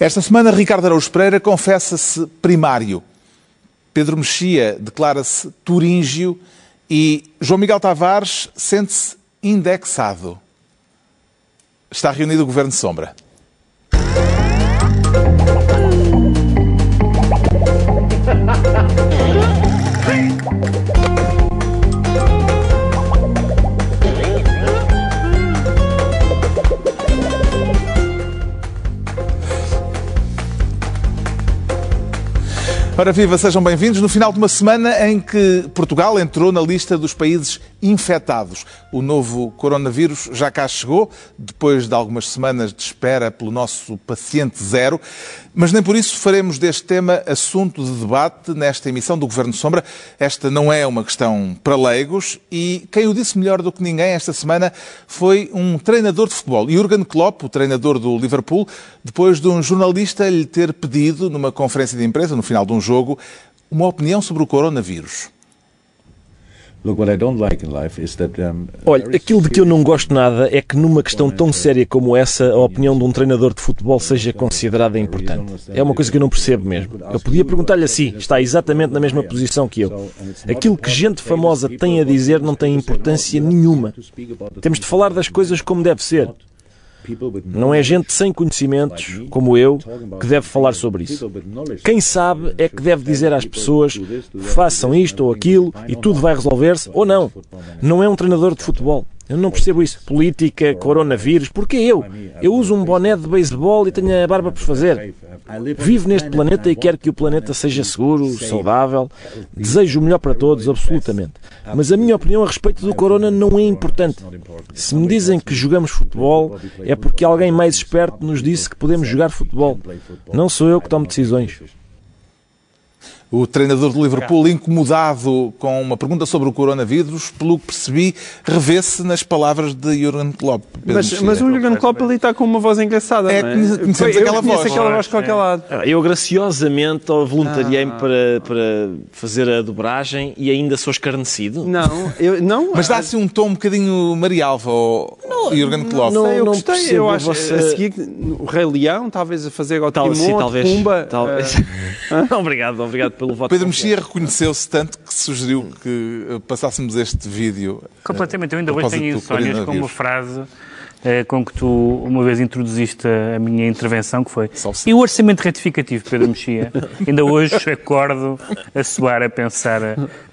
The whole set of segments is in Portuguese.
Esta semana, Ricardo Araújo Pereira confessa-se primário. Pedro Mexia declara-se turíngio e João Miguel Tavares sente-se indexado. Está reunido o Governo de Sombra. Ora viva, sejam bem-vindos. No final de uma semana em que Portugal entrou na lista dos países infectados. O novo coronavírus já cá chegou, depois de algumas semanas de espera pelo nosso paciente zero. Mas nem por isso faremos deste tema assunto de debate nesta emissão do Governo Sombra. Esta não é uma questão para leigos e quem o disse melhor do que ninguém esta semana foi um treinador de futebol, Jurgen Klopp, o treinador do Liverpool, depois de um jornalista lhe ter pedido, numa conferência de imprensa, no final de um jogo, uma opinião sobre o coronavírus. Olha, aquilo de que eu não gosto nada é que numa questão tão séria como essa, a opinião de um treinador de futebol seja considerada importante. É uma coisa que eu não percebo mesmo. Eu podia perguntar-lhe assim, está exatamente na mesma posição que eu. Aquilo que gente famosa tem a dizer não tem importância nenhuma. Temos de falar das coisas como deve ser. Não é gente sem conhecimentos, como eu, que deve falar sobre isso. Quem sabe é que deve dizer às pessoas façam isto ou aquilo e tudo vai resolver-se, ou não. Não é um treinador de futebol. Eu não percebo isso. Política, coronavírus, porque eu? Eu uso um boné de beisebol e tenho a barba por fazer. Vivo neste planeta e quero que o planeta seja seguro, saudável. Desejo o melhor para todos, absolutamente. Mas a minha opinião a respeito do corona não é importante. Se me dizem que jogamos futebol, é porque alguém mais esperto nos disse que podemos jogar futebol. Não sou eu que tomo decisões. O treinador do Liverpool, incomodado com uma pergunta sobre o coronavírus, pelo que percebi, revê-se nas palavras de Jurgen Klopp. Mas, mas, o Jurgen Klopp ali está com uma voz engraçada, é, não é? Conhecemos eu aquela voz. aquela voz de qualquer lado. Eu graciosamente voluntariei-me ah. para, para fazer a dobragem e ainda sou escarnecido. Não, eu, não. Mas dá-se um tom um bocadinho Marialva ao não, Jurgen Klopp. Não, não, eu gostei. Eu acho você... a seguir o Rei Leão, talvez a fazer ao Tal, sim, talvez, Pumba. Talvez. Uh... obrigado, obrigado pelo voto. Pedro Mexia reconheceu-se tanto que sugeriu que eh, passássemos este vídeo. Completamente. Eu ainda hoje tenho insónias com uma frase eh, com que tu uma vez introduziste a minha intervenção, que foi e o orçamento retificativo, Pedro Mexia, ainda hoje acordo a soar, a pensar,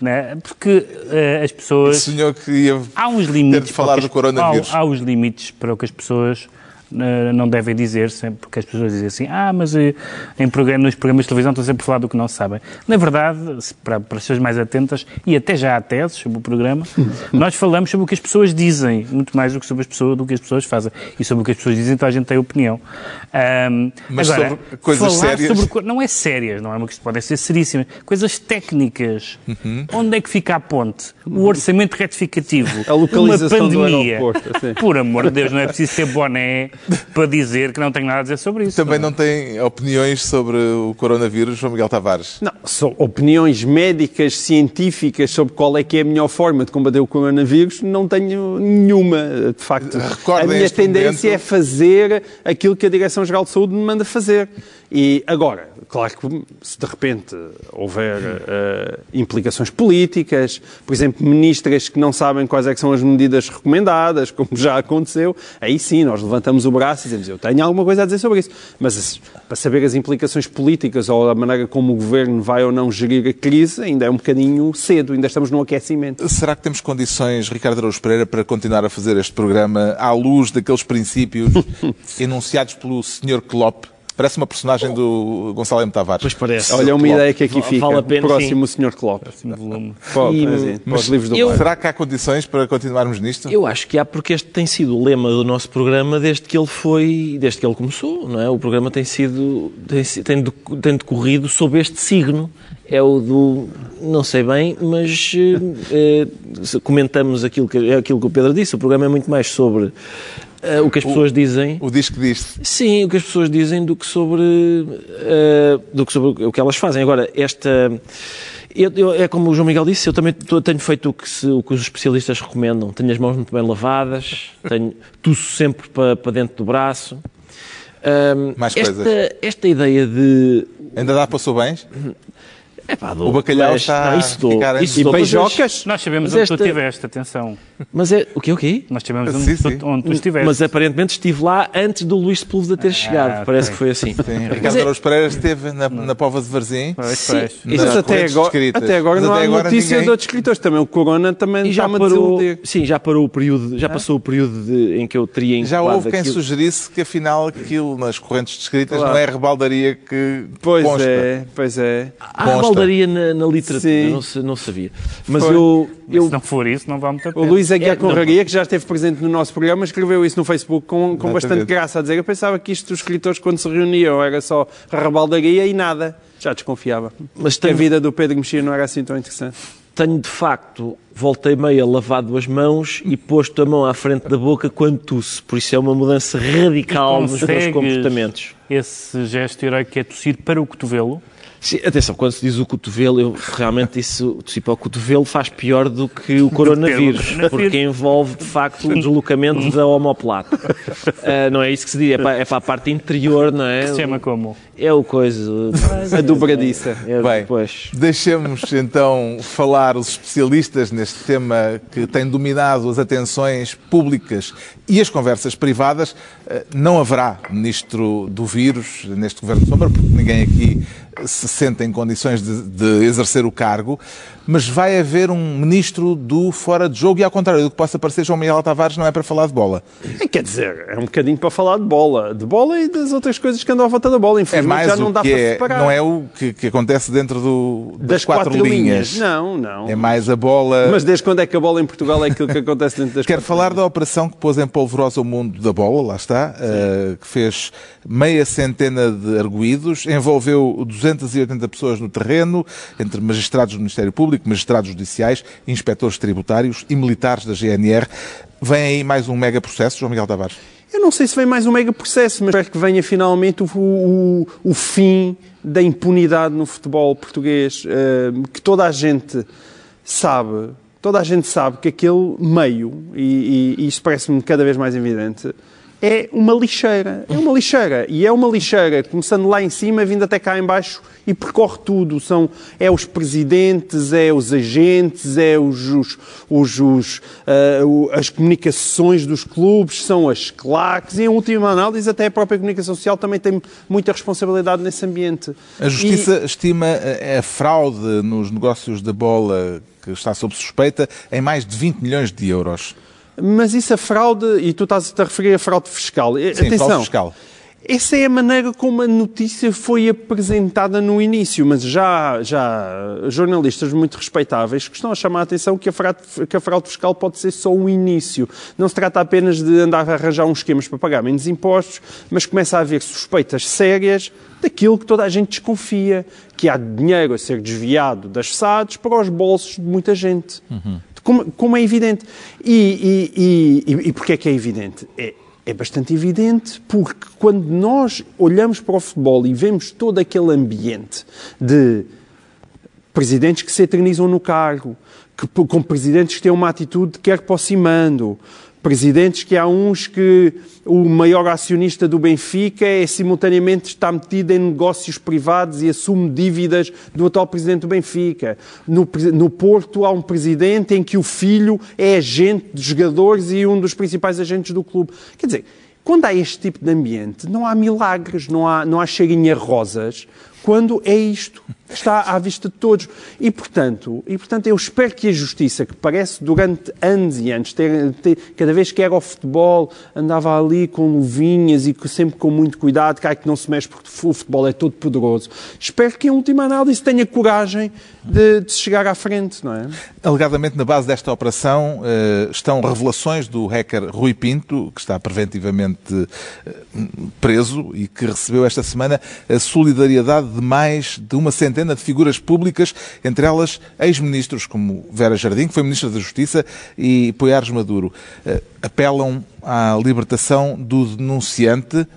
né? porque uh, as pessoas... O senhor que ia há uns limites falar do coronavírus. Há, há os limites para o que as pessoas não devem dizer, sempre, porque as pessoas dizem assim, ah, mas eh, em programa, nos programas de televisão estão sempre a falar do que não sabem. Na verdade, para, para as pessoas mais atentas, e até já há teses sobre o programa, nós falamos sobre o que as pessoas dizem, muito mais do que sobre as pessoas, do que as pessoas fazem. E sobre o que as pessoas dizem, então a gente tem opinião. Um, mas agora, sobre coisas sérias? Sobre, não é sérias, não é uma questão, podem ser seríssimas. Coisas técnicas. Uhum. Onde é que fica a ponte? O orçamento retificativo. A localização uma pandemia. Do assim. Por amor de Deus, não é preciso ter boné para dizer que não tenho nada a dizer sobre isso. Também não, não tem opiniões sobre o coronavírus, João Miguel Tavares? Não, são opiniões médicas, científicas sobre qual é que é a melhor forma de combater o coronavírus, não tenho nenhuma, de facto. Recordem a minha tendência momento... é fazer aquilo que a Direção-Geral de Saúde me manda fazer. E agora, claro que se de repente houver uh, implicações políticas, por exemplo, ministras que não sabem quais é são as medidas recomendadas, como já aconteceu, aí sim nós levantamos o braço e dizemos eu tenho alguma coisa a dizer sobre isso. Mas para saber as implicações políticas ou a maneira como o governo vai ou não gerir a crise, ainda é um bocadinho cedo, ainda estamos no aquecimento. Será que temos condições, Ricardo Araújo Pereira, para continuar a fazer este programa à luz daqueles princípios enunciados pelo Sr. Klopp? Parece uma personagem do Gonçalo M. Tavares. Pois parece. Olha, uma ideia que aqui fica. Vale a pena, próximo sim. Sr. Klopp. Próximo volume. e, mas, livros do eu, Será que há condições para continuarmos nisto? Eu acho que há, porque este tem sido o lema do nosso programa desde que ele foi, desde que ele começou, não é? O programa tem sido, tem, tem, tem decorrido sob este signo. É o do, não sei bem, mas eh, comentamos aquilo que, é aquilo que o Pedro disse. O programa é muito mais sobre uh, o que as pessoas dizem. O disco diz Sim, o que as pessoas dizem do que sobre, uh, do que sobre o que elas fazem. Agora, esta. Eu, eu, é como o João Miguel disse, eu também tô, tenho feito o que, se, o que, os especialistas recomendam. Tenho as mãos muito bem lavadas, tenho, tuço sempre para, para dentro do braço. Um, Mais esta, coisas. Esta ideia de. Ainda dá para bens? É pá, o bacalhau mas, está não, isso dou, isso E beijocas? Nós sabemos onde esta... tu estiveste, atenção. Mas é... O quê, o quê? Nós sabemos onde, sim, tu, onde tu estiveste. Mas aparentemente estive lá antes do Luís Sepúlveda ter ah, chegado. Parece que foi assim. Sim, Ricardo Araújo é... Pereira esteve na, na Pova de Varzim. Pois, pois. Mas até agora, até agora não há notícia ninguém... de outros escritores. Também o Corona também já parou, Sim, já parou o período, já passou o período de, em que eu teria Já houve quem sugerisse que afinal aquilo nas correntes descritas não é rebaldaria que Pois é, pois é. Há rebaldaria na literatura, não, não, sabia. Mas Foi. eu, eu... Se não for isso, não vale muito a pena. O Luís Aguiar é, Conraria, que já esteve presente no nosso programa, escreveu isso no Facebook com, com bastante graça, a dizer, eu pensava que isto, os escritores, quando se reuniam, era só rebaldaria e nada. Já desconfiava. Mas tem... A vida do Pedro Mexia não era assim tão interessante. Tenho, de facto, voltei meio a lavado as mãos e posto a mão à frente da boca quando tosse. Por isso é uma mudança radical nos meus comportamentos. esse gesto heróico que é tossir para o cotovelo? Sim, atenção, quando se diz o cotovelo, eu realmente isso, tipo, o cotovelo faz pior do que o coronavírus, porque envolve de facto o deslocamento da omoplata. Uh, não é isso que se diz, é para, é para, a parte interior, não é? Que se chama como? É o coisa. A dobradiça. É, Bem, deixemos então falar os especialistas neste tema que tem dominado as atenções públicas e as conversas privadas. Uh, não haverá ministro do vírus neste governo de sombra, porque ninguém aqui se sente em condições de, de, exercer o cargo, mas vai haver um ministro do fora de jogo e, ao contrário do que possa parecer, João Miguel Tavares não é para falar de bola. É, quer dizer, é um bocadinho para falar de bola. De bola e das outras coisas que andam à volta da bola. Infelizmente é mais já não dá para é, separar. Não é o que, que acontece dentro do, das, das quatro, quatro linhas. linhas. Não, não. É mais a bola... Mas desde quando é que a bola em Portugal é aquilo que acontece dentro das Quero falar linhas? da operação que pôs em polvorosa o mundo da bola, lá está, uh, que fez meia centena de arguídos, envolveu 280 pessoas no terreno, entre magistrados do Ministério Público, magistrados judiciais, inspectores tributários e militares da GNR. Vem aí mais um mega processo, João Miguel Tavares? Eu não sei se vem mais um mega processo, mas espero que venha finalmente o, o, o fim da impunidade no futebol português, uh, que toda a gente sabe, toda a gente sabe que aquele meio, e, e, e isso parece-me cada vez mais evidente, é uma lixeira. É uma lixeira. E é uma lixeira, começando lá em cima, vindo até cá em baixo e percorre tudo. São, é os presidentes, é os agentes, é os, os, os, os uh, as comunicações dos clubes, são as claques e, em última análise, até a própria comunicação social também tem muita responsabilidade nesse ambiente. A Justiça e... estima a fraude nos negócios da bola que está sob suspeita em mais de 20 milhões de euros. Mas isso a fraude, e tu estás a referir a fraude fiscal. Sim, Atenção, fraude fiscal. Essa é a maneira como a notícia foi apresentada no início, mas já, já jornalistas muito respeitáveis que estão a chamar a atenção que a, fraude, que a fraude fiscal pode ser só um início. Não se trata apenas de andar a arranjar uns esquemas para pagar menos impostos, mas começa a haver suspeitas sérias daquilo que toda a gente desconfia, que há dinheiro a ser desviado das SADs para os bolsos de muita gente. Uhum como, como é evidente. E, e, e, e porquê é que é evidente? É, é bastante evidente porque quando nós olhamos para o futebol e vemos todo aquele ambiente de presidentes que se eternizam no cargo, que, com presidentes que têm uma atitude de quer mando presidentes que há uns que o maior acionista do Benfica é simultaneamente está metido em negócios privados e assume dívidas do atual presidente do Benfica. No, no Porto há um presidente em que o filho é agente de jogadores e um dos principais agentes do clube. Quer dizer, quando há este tipo de ambiente, não há milagres, não há, não há cheirinha rosas, quando é isto está à vista de todos. E portanto, e, portanto eu espero que a justiça, que parece durante anos e anos, ter, ter, cada vez que era ao futebol, andava ali com luvinhas e sempre com muito cuidado, cai que não se mexe porque o futebol é todo poderoso. Espero que, em última análise, tenha coragem de, de chegar à frente, não é? Alegadamente, na base desta operação uh, estão revelações do hacker Rui Pinto, que está preventivamente uh, preso e que recebeu esta semana a solidariedade de mais de uma centena de figuras públicas, entre elas ex-ministros como Vera Jardim, que foi Ministra da Justiça, e Poiares Maduro. Uh, apelam à libertação do denunciante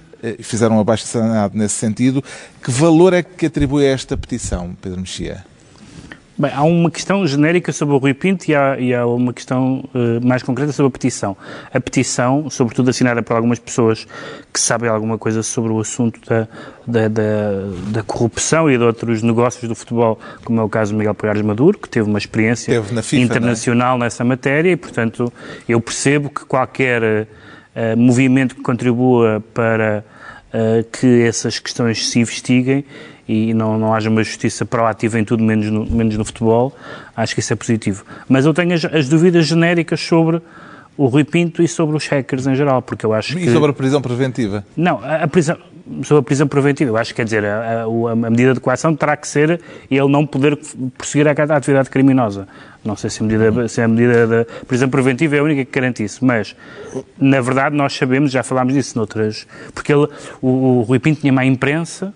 fizeram um abaixo-assinado nesse sentido. Que valor é que atribui a esta petição, Pedro Mexia? Bem, há uma questão genérica sobre o Rui Pinto e há, e há uma questão uh, mais concreta sobre a petição. A petição, sobretudo assinada por algumas pessoas que sabem alguma coisa sobre o assunto da, da, da, da corrupção e de outros negócios do futebol, como é o caso de Miguel Pegares Maduro, que teve uma experiência FIFA, é? internacional é? nessa matéria e, portanto, eu percebo que qualquer uh, movimento que contribua para uh, que essas questões se investiguem e não, não haja uma justiça proativa em tudo, menos no, menos no futebol, acho que isso é positivo. Mas eu tenho as, as dúvidas genéricas sobre o Rui Pinto e sobre os hackers em geral, porque eu acho e que... E sobre a prisão preventiva? Não, a, a prisão sobre a prisão preventiva. Eu acho que, quer dizer, a, a, a, medida de coação terá que ser ele não poder prosseguir a, a atividade criminosa. Não sei se a, medida, se a medida da prisão preventiva é a única que garante isso, mas, na verdade, nós sabemos, já falámos disso noutras... Porque ele, o, o Rui Pinto tinha má imprensa,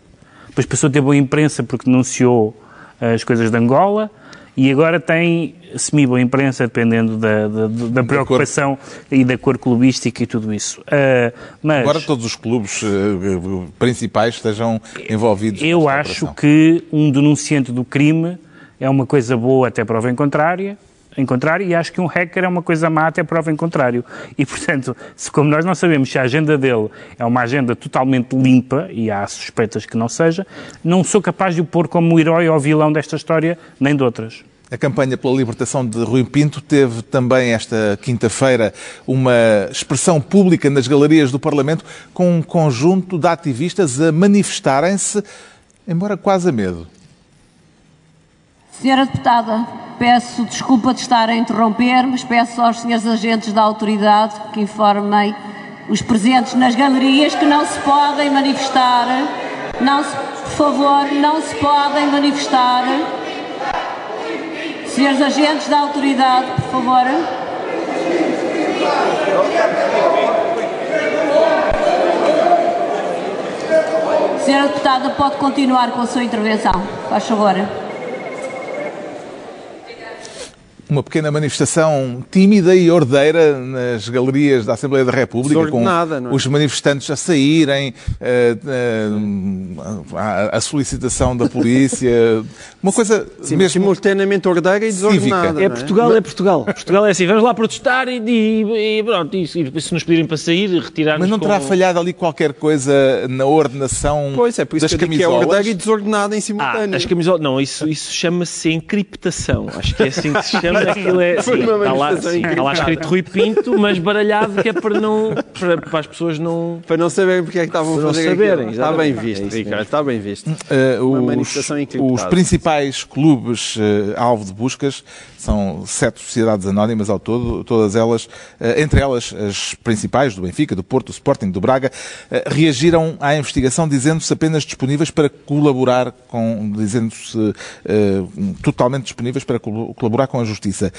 depois passou a ter boa imprensa porque denunciou eh, as coisas de Angola e agora tem semi-boa imprensa, dependendo da, da, da preocupação da e da cor clubística e tudo isso. Uh, mas, agora todos os clubes uh, principais estejam envolvidos. Eu acho operação. que um denunciante do crime é uma coisa boa até prova em contrária, em contrário, e acho que um hacker é uma coisa má até prova em contrário. E, portanto, se como nós não sabemos se a agenda dele é uma agenda totalmente limpa, e há suspeitas que não seja, não sou capaz de o pôr como herói ou vilão desta história, nem de outras. A campanha pela libertação de Rui Pinto teve também esta quinta-feira uma expressão pública nas galerias do Parlamento com um conjunto de ativistas a manifestarem-se, embora quase a medo. Senhora Deputada, peço desculpa de estar a interromper, mas peço aos senhores agentes da autoridade que informem os presentes nas galerias que não se podem manifestar. Não se, por favor, não se podem manifestar. Senhores agentes da autoridade, por favor. Senhora Deputada, pode continuar com a sua intervenção. Faz favor. Uma pequena manifestação tímida e ordeira nas galerias da Assembleia da República, com é? os manifestantes a saírem, uh, uh, a, a, solicitação da polícia, uma coisa Sim, mesmo simultaneamente ordeira e desordenada. É, é Portugal, é? é Portugal. Portugal é assim, vamos lá protestar e, e, e pronto, e, e, se nos pedirem para sair, retirar Mas não terá com... falhado ali qualquer coisa na ordenação pois é, por isso das que camisolas? Que é ordeira e desordenada em simultâneo. Ah, as camisolas, não, isso, isso chama-se encriptação, acho que é assim que se chama. Aquilo é, sim, está, lá, sim, está lá escrito Rui Pinto, mas baralhado que é para não para, para as pessoas não para não saberem porque é que estavam a fazer saberem. Está bem visto, é Ricardo, está bem visto. Uh, Uma os, manifestação Os principais clubes uh, alvo de buscas são sete sociedades anónimas ao todo, todas elas, uh, entre elas as principais do Benfica, do Porto, do Sporting, do Braga, reagiram à investigação dizendo-se apenas disponíveis para colaborar com, dizendo-se totalmente disponíveis para colaborar com a justiça.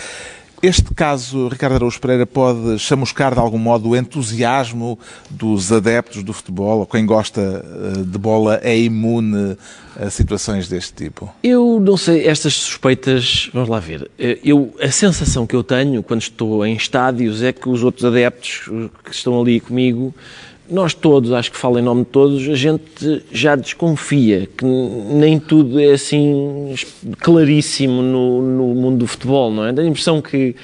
Este caso, Ricardo Araújo Pereira, pode chamuscar de algum modo o entusiasmo dos adeptos do futebol, ou quem gosta eh, de bola é imune a situações deste tipo? Eu não sei, estas suspeitas, vamos lá ver. Eh, eu, a sensação que eu tenho quando estou em estádios é que os outros adeptos que estão ali comigo nós todos, acho que falo em nome de todos, a gente já desconfia que nem tudo é assim claríssimo no, no mundo do futebol, não é? Tenho a impressão que,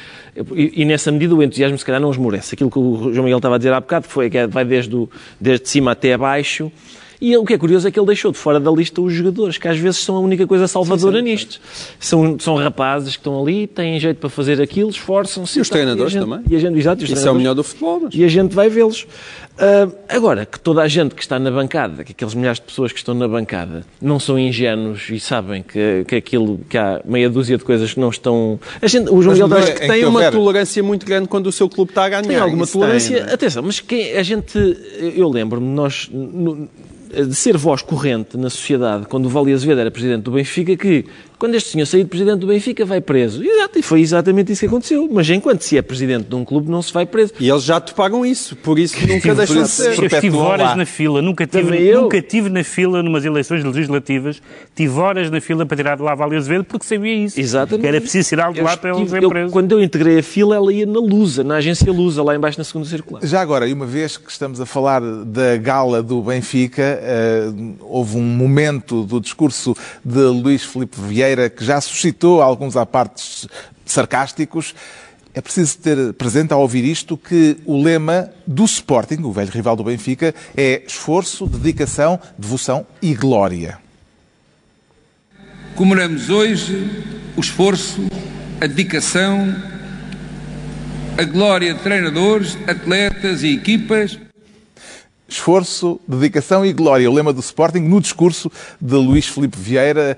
e, e, nessa medida o entusiasmo se calhar não esmorece. Aquilo que o João Miguel estava a dizer há bocado foi que é, vai desde, o, desde cima até abaixo, e o que é curioso é que ele deixou de fora da lista os jogadores, que às vezes são a única coisa salvadora sim, sim. nisto. São, são rapazes que estão ali, têm jeito para fazer aquilo, esforçam-se. E os treinadores e gente, também. E a gente, exato, Isso é o melhor do futebol. Mas... E a gente vai vê-los. Uh, agora, que toda a gente que está na bancada, que aqueles milhares de pessoas que estão na bancada, não são ingênuos e sabem que, que aquilo, que há meia dúzia de coisas que não estão... A gente, o João Miguel mas, que tem uma tolerância muito grande quando o seu clube está a ganhar. Tem alguma tolerância. Tem, é? Atenção, mas quem, a gente... Eu lembro-me, nós... No, de ser voz corrente na sociedade, quando o Vale Azevedo era presidente do Benfica, que quando este senhor sair de presidente do Benfica vai preso. Exato, e foi exatamente isso que aconteceu. Mas enquanto se é presidente de um clube, não se vai preso. E eles já te pagam isso, por isso nunca deixam de ser. Eu estive horas lá. na fila, nunca tive, nunca tive na fila numas eleições legislativas, tive horas na fila para tirar de lá Vale Azevedo porque sabia isso. Exatamente. Que era preciso tirar de lá para ele ser preso. Quando eu integrei a fila, ela ia na Lusa, na agência Lusa, lá embaixo na segunda circular. Já agora, e uma vez que estamos a falar da gala do Benfica, uh, houve um momento do discurso de Luís Filipe Vieira Que já suscitou alguns apartes sarcásticos. É preciso ter presente ao ouvir isto que o lema do Sporting, o velho rival do Benfica, é esforço, dedicação, devoção e glória. Comemoramos hoje o esforço, a dedicação, a glória de treinadores, atletas e equipas. Esforço, dedicação e glória. O lema do Sporting no discurso de Luís Filipe Vieira,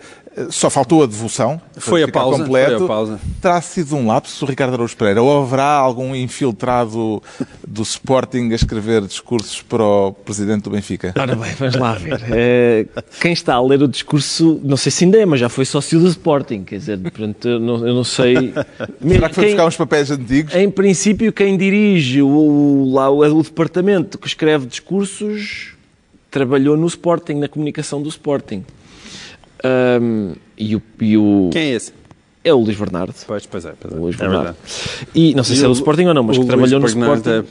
só faltou a devoção. Foi a pausa. Completo. Foi a pausa. Terá sido um lapso, Ricardo Araújo Pereira? Ou haverá algum infiltrado do Sporting a escrever discursos para o presidente do Benfica? Ora bem, vamos lá ver. É, quem está a ler o discurso, não sei se ainda é, mas já foi sócio do Sporting. Quer dizer, portanto, eu não, eu não sei. Será que foi quem, buscar uns papéis antigos? Em princípio, quem dirige o, lá, o, o departamento que escreve discursos trabalhou no Sporting, na comunicação do Sporting. Um, e, o, e o... Quem é esse? É o Luís Bernardo. Pois, pois é. Pois é. O Luís Bernardo. e não sei e se é do Sporting ou não, mas que trabalhou no Sporting. É,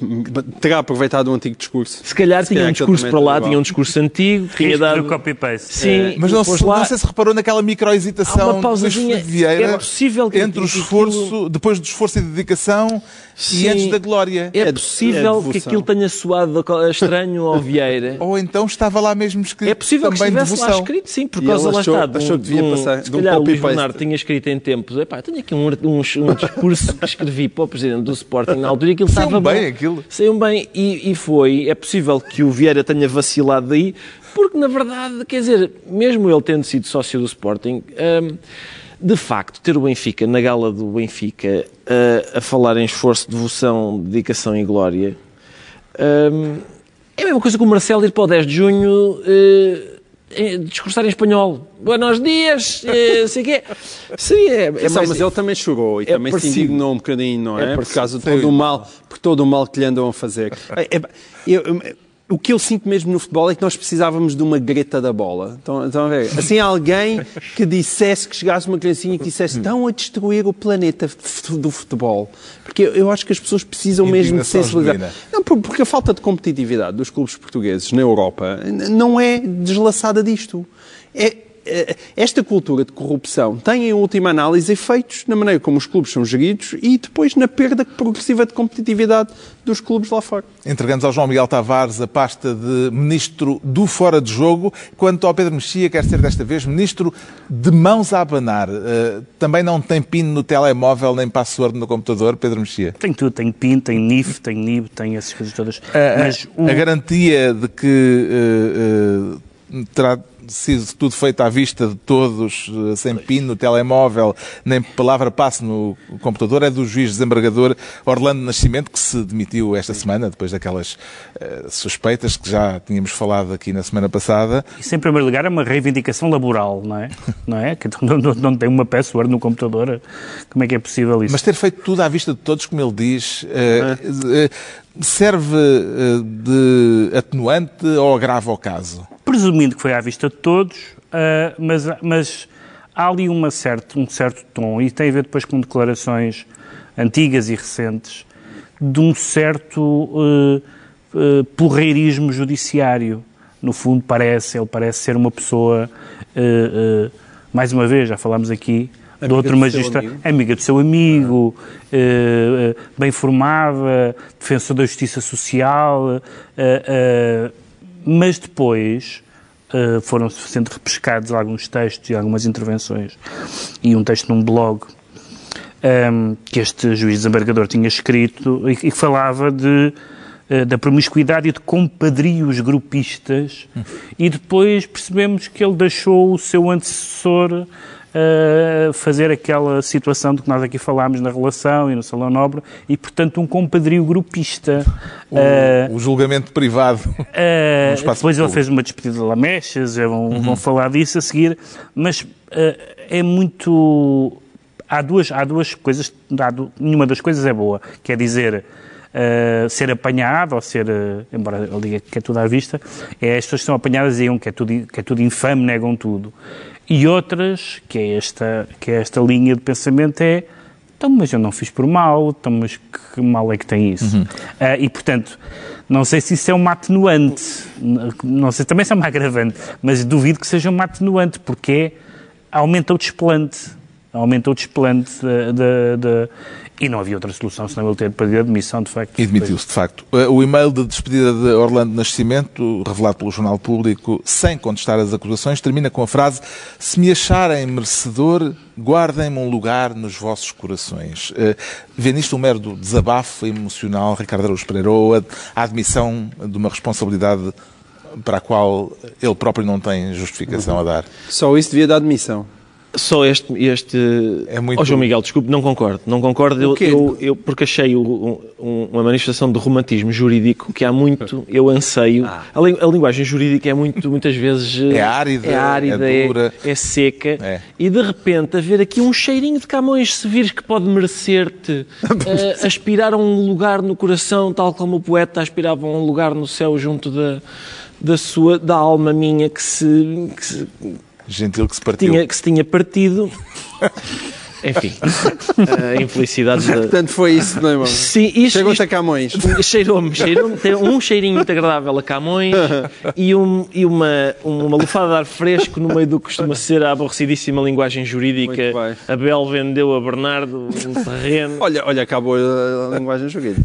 terá aproveitado um antigo discurso. Se calhar tinha um discurso para lá, tinha um discurso antigo, tinha dado... copy-paste. Sim. É. Mas não, se, lá... não sei se reparou naquela micro-hesitação uma pausazinha. Vieira é possível que entre o esforço, aquilo... depois do esforço e dedicação Sim, e antes da glória. É, é possível é que aquilo tenha soado estranho ao Vieira. Ou então estava lá mesmo escrito É possível que estivesse devoção. lá escrito, sim, por causa lá achou, está. achou que devia passar se calhar o Luís Bernardo tinha escrito em tempos, epá, tenho aqui um, um, um discurso que escrevi para o presidente do Sporting na altura e aquilo Saiu estava bem bom. aquilo. Saiu bem e, e foi. É possível que o Vieira tenha vacilado daí, porque na verdade, quer dizer, mesmo ele tendo sido sócio do Sporting, hum, de facto, ter o Benfica na gala do Benfica uh, a falar em esforço, devoção, dedicação e glória um, é a mesma coisa que o Marcelo ir para o 10 de junho uh, discursar em espanhol. Buenos dias, uh, sei quê. Seria, é, é mais, mas ele também chorou e é também parecido. se indignou um bocadinho, não é? é por causa de todo o mal, por todo o mal que lhe andam a fazer. É, é, eu, eu, o que eu sinto mesmo no futebol é que nós precisávamos de uma greta da bola. Estão, estão a ver? Assim, alguém que dissesse, que chegasse uma criancinha que dissesse estão a destruir o planeta do futebol. Porque eu acho que as pessoas precisam mesmo de sensibilizar. Não, porque a falta de competitividade dos clubes portugueses na Europa não é deslaçada disto. É, esta cultura de corrupção tem, em última análise, efeitos na maneira como os clubes são geridos e depois na perda progressiva de competitividade dos clubes lá fora. Entregamos ao João Miguel Tavares a pasta de Ministro do Fora de Jogo, quanto ao Pedro Mexia quer ser desta vez Ministro de Mãos a Abanar. Uh, também não tem PIN no telemóvel nem password no computador, Pedro Mexia? Tem tudo, tem PIN, tem NIF, tem NIB, tem essas coisas todas. Uh, Mas o... A garantia de que uh, terá sido tudo feito à vista de todos, eh, sem PIN no telemóvel, nem palavra passe no computador, é do juiz desembargador Orlando Nascimento, que se demitiu esta semana, depois daquelas uh, suspeitas que já tínhamos falado aqui na semana passada. Isso, em primeiro lugar, é uma reivindicação laboral, não é? Não é? Que não, não, não tem uma password no computador. Como é que é possível isso? Mas ter feito tudo à vista de todos, como ele diz, uh, uh, serve de atenuante ou agrava o caso? presumindo que foi à vista de todos, uh, mas, mas há ali uma certo, um certo tom, e tem a ver depois com declarações antigas e recentes, de um certo uh, uh, porreirismo judiciário. No fundo, parece, ele parece ser uma pessoa, uh, mais uma vez, já falámos aqui, de outro magistrado, amiga do seu amigo, bem formada, defensor da justiça social, mas depois uh, foram sendo repescados alguns textos e algumas intervenções e um texto num blog ehm, que este juiz desembargador tinha escrito e que falava de uh, da promiscuidade e de compadrios grupistas e depois percebemos que ele deixou o seu antecessor uh, fazer aquela situação de que nós aqui falámos na relação e no Salão Nobre e, portanto, um compadrio grupista. O, uh, o julgamento privado. Uh, depois ele fez uma despedida de lamechas, vão, uhum. vão falar disso a seguir, mas é muito. Há duas, há duas coisas, há, nenhuma das coisas é boa, quer dizer, Uh, ser apanhado, ou ser, uh, embora ele diga que é tudo à vista, é as pessoas que são apanhadas e digam que é tudo, que é tudo infame, negam tudo. E outras, que é esta, que é esta linha de pensamento, é então, mas eu não fiz por mal, então, mas que mal é que tem isso? Uhum. Uh, e, portanto, não sei se isso é uma atenuante, não sei também se é uma agravante, mas duvido que seja uma atenuante, porque aumenta o desplante. Aumenta o desplante de, de, de, e não havia outra solução senão ele ter pedido admissão, de facto. E demitiu-se, de facto. O e-mail de despedida de Orlando Nascimento, revelado pelo Jornal Público, sem contestar as acusações, termina com a frase: Se me acharem merecedor, guardem-me um lugar nos vossos corações. Uh, vê nisto um mero desabafo emocional, Ricardo Araújo Pereira, ou a, a admissão de uma responsabilidade para a qual ele próprio não tem justificação a dar. Só isso devia dar admissão. Só este. este... É muito... Oh, João Miguel, desculpe, não concordo. Não concordo, eu, eu, eu, porque achei o, um, uma manifestação de romantismo jurídico que há muito eu anseio. Ah. A, a, linguagem jurídica é muito, muitas vezes. É árida, é, árida, é, dura. é, é seca. É. E de repente haver aqui um cheirinho de Camões, se vires que pode merecer-te, uh, aspirar a um lugar no coração, tal como o poeta aspirava a um lugar no céu junto da, da sua, da alma minha que se, que se Gentil que se partiu. Tinha, que se tinha partido. Enfim, a infelicidade da... Portanto, foi isso, não é, irmão? Sim, isto... Chegou-te a Camões. Cheirou-me, cheirou-me. Tem um cheirinho muito agradável a Camões e, um, e uma, uma lufada de ar fresco no meio do que costuma ser a aborrecidíssima linguagem jurídica. A Bel vendeu a Bernardo um terreno. Olha, olha acabou a linguagem jurídica.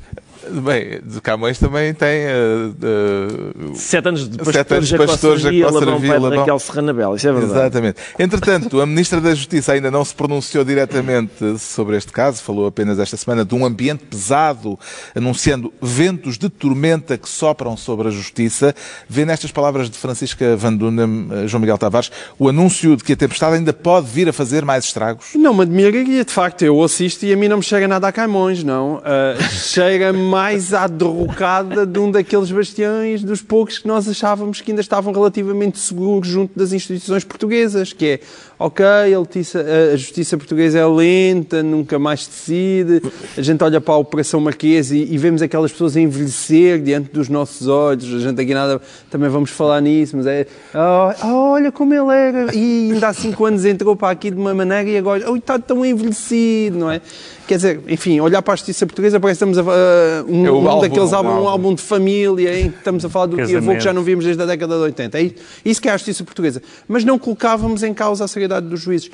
Bem, de Camões também tem uh, uh, sete anos de pastores, sete anos de pastores Jacó Servila, Raquel Serranabel, isso é verdade. Exatamente. Entretanto, a Ministra da Justiça ainda não se pronunciou diretamente sobre este caso, falou apenas esta semana de um ambiente pesado, anunciando ventos de tormenta que sopram sobre a Justiça. Vê nestas palavras de Francisca Van Dunem, eh, João Miguel Tavares, o anúncio de que a tempestade ainda pode vir a fazer mais estragos? Não me admiraria, de facto, eu assisto e a mim não me chega nada a Camões, não. Uh, chega-me mais à derrocada de um daqueles bastiões dos poucos que nós achávamos que ainda estavam relativamente seguros junto das instituições portuguesas, que é ok, a, a justiça portuguesa é lenta, nunca mais decide, a gente olha para a Operação Marquesa e, e, vemos aquelas pessoas a envelhecer diante dos nossos olhos, a gente aqui nada, também vamos falar nisso, mas é, oh, olha como ele era, e ainda há cinco anos entrou para aqui de uma maneira e agora, oh, está tão envelhecido, não é? Quer dizer, enfim, olhar para a justiça portuguesa parece que estamos a uh, um, é um álbum, daqueles álbum, um álbum de família em que estamos a falar do que avô que já não vimos desde a década de 80. É isso que é a justiça portuguesa. Mas não colocávamos em causa a seriedade dos juízes.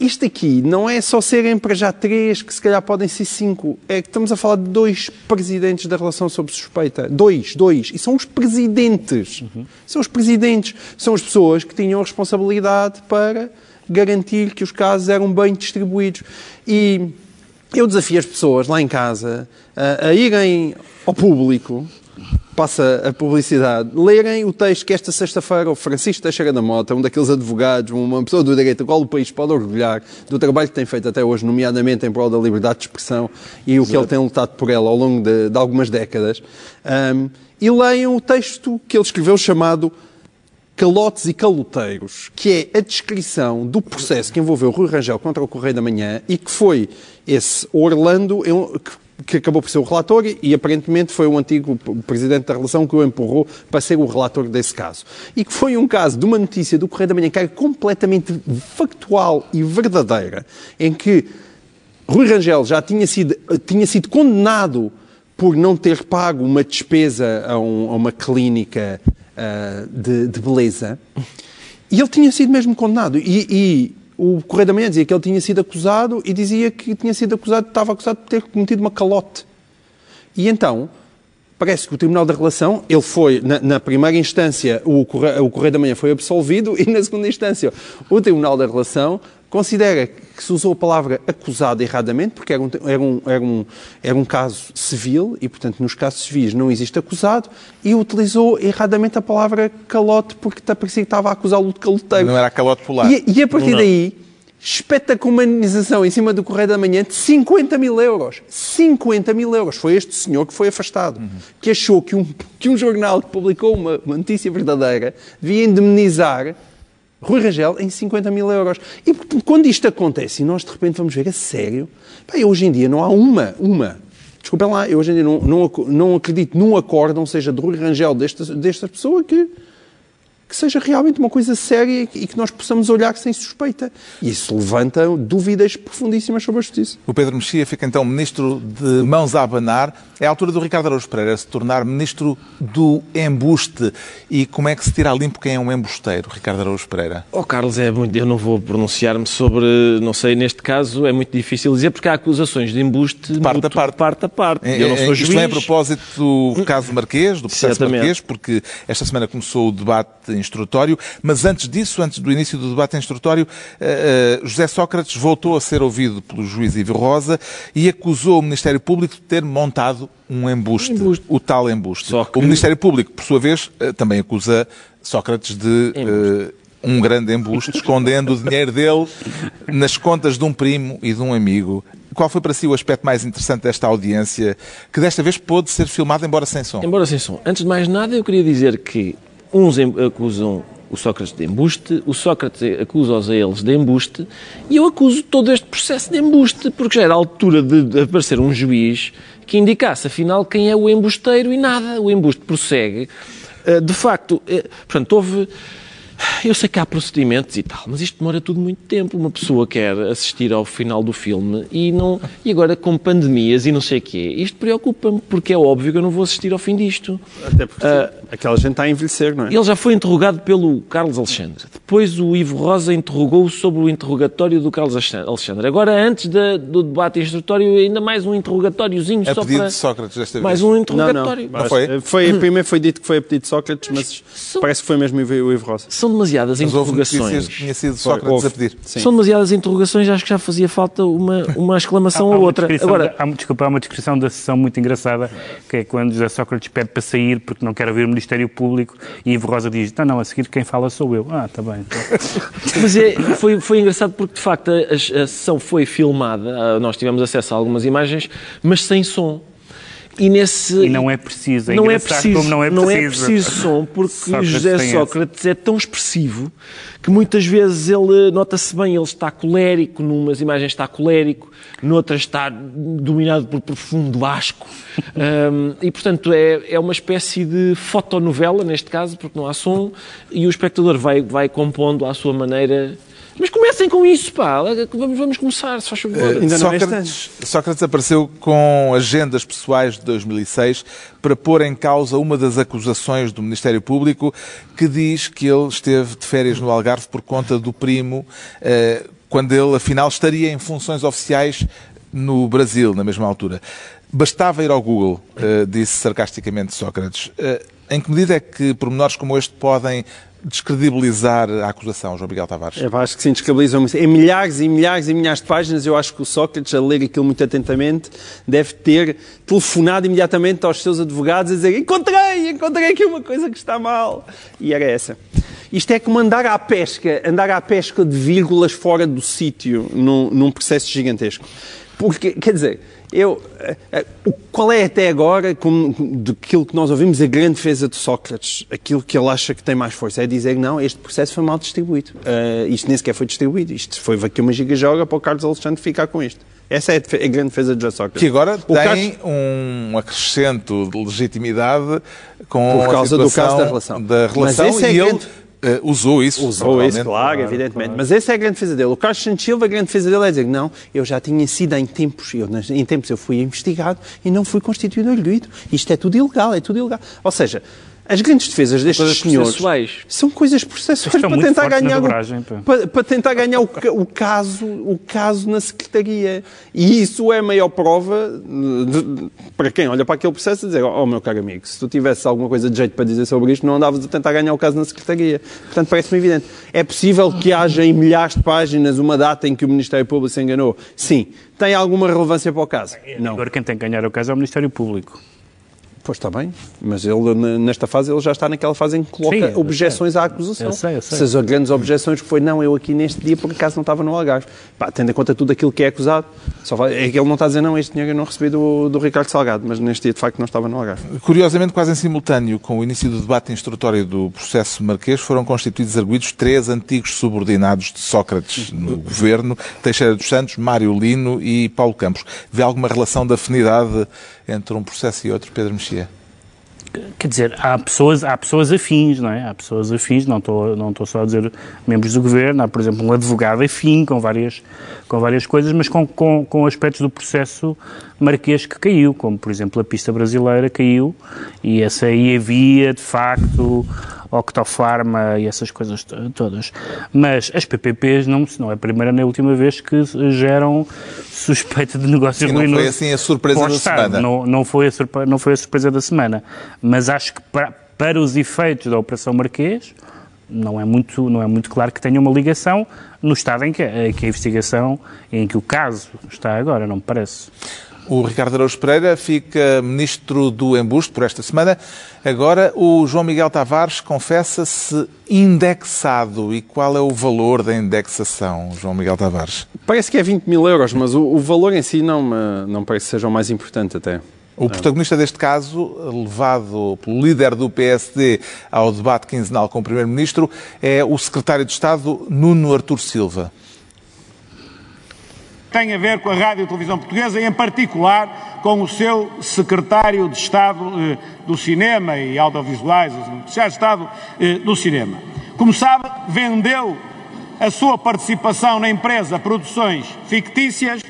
Isto aqui não é só serem para já três, que se calhar podem ser cinco. É que estamos a falar de dois presidentes da relação sob suspeita. Dois, dois. E são os presidentes. Uhum. São os presidentes. São as pessoas que tinham a responsabilidade para garantir que os casos eram bem distribuídos. E eu desafio as pessoas lá em casa a, a irem ao público, passa a publicidade, lerem o texto que esta sexta-feira o Francisco Teixeira da Mota, um daqueles advogados, uma pessoa do direito, a qual o país pode orgulhar do trabalho que tem feito até hoje, nomeadamente em prol da liberdade de expressão e o Exato. que ele tem lutado por ela ao longo de, de algumas décadas, um, e leiam o texto que ele escreveu chamado calotes e caloteiros, que é a descrição do processo que envolveu Rui Rangel contra o Correio da Manhã e que foi esse Orlando que acabou por ser o relator e aparentemente foi o antigo presidente da relação que o empurrou para ser o relator desse caso. E que foi um caso de uma notícia do Correio da Manhã que era completamente factual e verdadeira, em que Rui Rangel já tinha sido, tinha sido condenado por não ter pago uma despesa a, um, a uma clínica uh, de, de, beleza. E ele tinha sido mesmo condenado. E, e, o Correio da Manhã dizia que ele tinha sido acusado e dizia que tinha sido acusado, estava acusado de ter cometido uma calote. E então, parece que o Tribunal da Relação, ele foi, na, na primeira instância, o Correio, o Correio da Manhã foi absolvido e na segunda instância, o Tribunal da Relação considera que se usou a palavra acusado erradamente, porque era um, era, um, era, um, era um caso civil e, portanto, nos casos civis não existe acusado, e utilizou erradamente a palavra calote porque parecia que estava a acusá-lo de caloteiro. Não era calote polar. E, e a partir não. daí, espetacularização em cima do Correio da Manhã de 50 mil euros. 50 mil euros. Foi este senhor que foi afastado, uhum. que achou que um, que um jornal que publicou uma, uma notícia verdadeira devia indemnizar Rui Rangel em 50 mil euros. E quando isto acontece e nós de repente vamos ver a sério, bem, hoje em dia não há uma, uma, desculpem lá, eu hoje em dia não, não, não acredito num acórdão, seja de Rui Rangel desta, desta pessoa que que seja realmente uma coisa séria e que nós possamos olhar sem suspeita. E isso levanta dúvidas profundíssimas sobre a justiça. O Pedro Mexia fica então ministro de mãos a abanar. É a altura do Ricardo Araújo Pereira se tornar ministro do embuste. E como é que se tira a limpo quem é um embusteiro, Ricardo Araújo Pereira? Oh, Carlos, é muito, eu não vou pronunciar-me sobre, não sei, neste caso é muito difícil dizer porque há acusações de embuste de parte a parte. parte, a parte. É, eu não sou Isto juiz. é a propósito do caso Marquês, do processo Exatamente. Marquês, porque esta semana começou o debate instrutório, mas antes disso, antes do início do debate instrutório, eh, eh, José Sócrates voltou a ser ouvido pelo juiz Ivo Rosa e acusou o Ministério Público de ter montado um embuste, Embuste. o tal embuste. Só que- O Ministério Público, por sua vez, eh, também acusa Sócrates de um grande embuste, escondendo o dinheiro dele nas contas de um primo e de um amigo. Qual foi para si o aspecto mais interessante desta audiência, que desta vez pôde ser filmada, embora sem som? Embora sem som. Antes de mais nada, eu queria dizer que uns acusam o Sócrates de embuste, o Sócrates acusa-os a eles de embuste, e eu acuso todo este processo de embuste, porque já era a altura de de aparecer um juiz que indicasse, afinal, quem é o embusteiro e nada. O embuste prossegue. Eh, De facto, eh, portanto, houve... Eu sei que há procedimentos e tal, mas isto demora tudo muito tempo. Uma pessoa quer assistir ao final do filme e não e agora com pandemias e não sei o quê. Isto preocupa-me, porque é óbvio que eu não vou assistir ao fim disto. Até porque aquela gente está a envelhecer, não é? Ele já foi interrogado pelo Carlos Alexandre. Depois o Ivo Rosa interrogou sobre o interrogatório do Carlos Alexandre. Agora, antes da- do debate instrutório, ainda mais um interrogatóriozinho A só pedido para... de Sócrates desta vez. Mais um Não, não. interrogatório. Mas, foi? foi? Primeiro foi dito que foi a pedido de Sócrates, mas São- parece que foi mesmo o Ivo Rosa. São demasiadas Mas interrogações. que tinha sido Sócrates Houve. a pedir. Sim. São demasiadas interrogações, acho que já fazia falta uma, uma exclamação Há ou outra. Agora, há, desculpa, há uma descrição da sessão muito engraçada, que é quando José Sócrates pede para sair porque não quer ouvir o Ministério Público e Ivo Rosa diz, não, não, a seguir quem fala sou eu. Ah, está bem. Mas é, foi, foi engraçado porque, de facto, a, a- sessão foi filmada, nós tivemos acesso a algumas imagens, mas sem som. E, nesse, E não é preciso. É não é preciso, como não é preciso. preciso som, porque Sócrates José Sócrates é tão expressivo que muitas vezes ele, nota-se bem, ele está colérico, numas imagens está colérico, noutras está dominado por profundo asco. Hum, e, portanto, é, é uma espécie de fotonovela, neste caso, porque não há som, e o espectador vai, vai compondo à sua maneira. Mas comecem com isso, pá. Vamos, vamos começar, se faz favor. Ainda não é Sócrates, Sócrates apareceu com agendas pessoais de 2006 para pôr em causa uma das acusações do Ministério Público que diz que ele esteve de férias no Algarve por conta do primo, eh, quando ele afinal estaria em funções oficiais no Brasil, na mesma altura. Bastava ir ao Google, eh, disse sarcasticamente Sócrates. Eh, em que medida é que pormenores como este podem descredibilizar a acusação, João Miguel Tavares? Eu acho que sim, descredibilizam Em milhares e milhares e milhares de páginas, eu acho que o Sócrates, a ler aquilo muito atentamente, deve ter telefonado imediatamente aos seus advogados a dizer encontrei, encontrei aqui uma coisa que está mal. E era essa. Isto é como andar à pesca, andar à pesca de vírgulas fora do sítio num, num processo gigantesco. Porque, quer dizer, eu, eh, eh, qual é até agora, como, daquilo que nós ouvimos, a grande defesa de Sócrates? Aquilo que ele acha que tem mais força é dizer que não, este processo foi mal distribuído. Eh, isto nem sequer foi distribuído. Isto foi aqui uma giga-joga para o Carlos Alexandre ficar com isto. Essa é a, grande defesa de Sócrates. Que agora O tem Carlos- um acrescento de legitimidade com Por causa a do caso da relação. da Mas relação esse é e ele grande- eh, usou isso. Usou isso, naturalmente. claro, evidentemente. Mas essa é a grande defesa dele. O Carlos Santos Silva, a grande defesa dele é dizer não, eu já tinha sido em tempos, eu, em tempos eu fui investigado e não fui constituído arguido. Isto é tudo ilegal, é tudo ilegal. Ou seja, as grandes defesas destes coisas senhores processuais. são coisas processuais Estão para tentar ganhar o, dobragem, para, para tentar ganhar o, o caso, o caso na secretaria. E isso é a maior prova de- de- para quem olha para aquele processo e dizer, oh meu caro amigo, se tu tivesse alguma coisa de jeito para dizer sobre isto, não andavas a tentar ganhar o caso na secretaria. Portanto, parece-me evidente. É possível que haja em milhares de páginas uma data em que o Ministério Público se enganou? Sim. Tem alguma relevância para o caso? Não. Agora quem tem que ganhar o caso é o Ministério Público. Pois está bem, mas ele, nesta fase, ele já está naquela fase em que coloca Sim, objeções à acusação. Eu sei, eu sei. Se as grandes objeções que foi, não, eu aqui neste dia por acaso não estava no Algarve. Pá, tendo em conta tudo aquilo que é acusado, só vai, é que ele não está a dizer, não, este dinheiro eu não recebi do, do Ricardo Salgado, mas neste dia de facto não estava no Algarve. Curiosamente, quase em simultâneo com o início do debate instrutório do processo Marquês, foram constituídos arguídos três antigos subordinados de Sócrates no governo, Teixeira dos Santos, Mário Lino e Paulo Campos. Vê alguma relação de afinidade entre um processo e outro, Pedro Mexia? Quer dizer, há pessoas, há pessoas afins, não é? Há pessoas afins, não estou, não estou só a dizer membros do governo, há, por exemplo, um advogado afim com várias, com várias coisas, mas com, com, com aspectos do processo marquês que caiu, como, por exemplo, a pista brasileira caiu, e essa aí havia, de facto, Octofarma e essas coisas todas. Mas as PPPs não, não é a primeira nem a última vez que geram suspeita de negócio Sim, ruinoso. Não foi assim a surpresa da semana. Não, não, foi a surpresa, não foi a surpresa da semana. Mas acho que para, para os efeitos da Operação Marquês, não é muito, não é muito claro que tenha uma ligação no estado em que, em que a investigação, em que o caso está agora, não me parece. O Ricardo Araújo Pereira fica ministro do embuste por esta semana. Agora, o João Miguel Tavares confessa-se indexado. E qual é o valor da indexação, João Miguel Tavares? Parece que é 20 mil euros, mas o, o valor em si não, não parece que seja o mais importante até. O protagonista deste caso, levado pelo líder do PSD ao debate quinzenal com o Primeiro-Ministro, é o secretário de Estado, Nuno Artur Silva tem a ver com a Rádio e Televisão Portuguesa e, em particular, com o seu secretário de Estado eh, do Cinema e Audiovisuais, o secretário de Estado eh, do Cinema. Como sabe, vendeu a sua participação na empresa Produções Fictícias,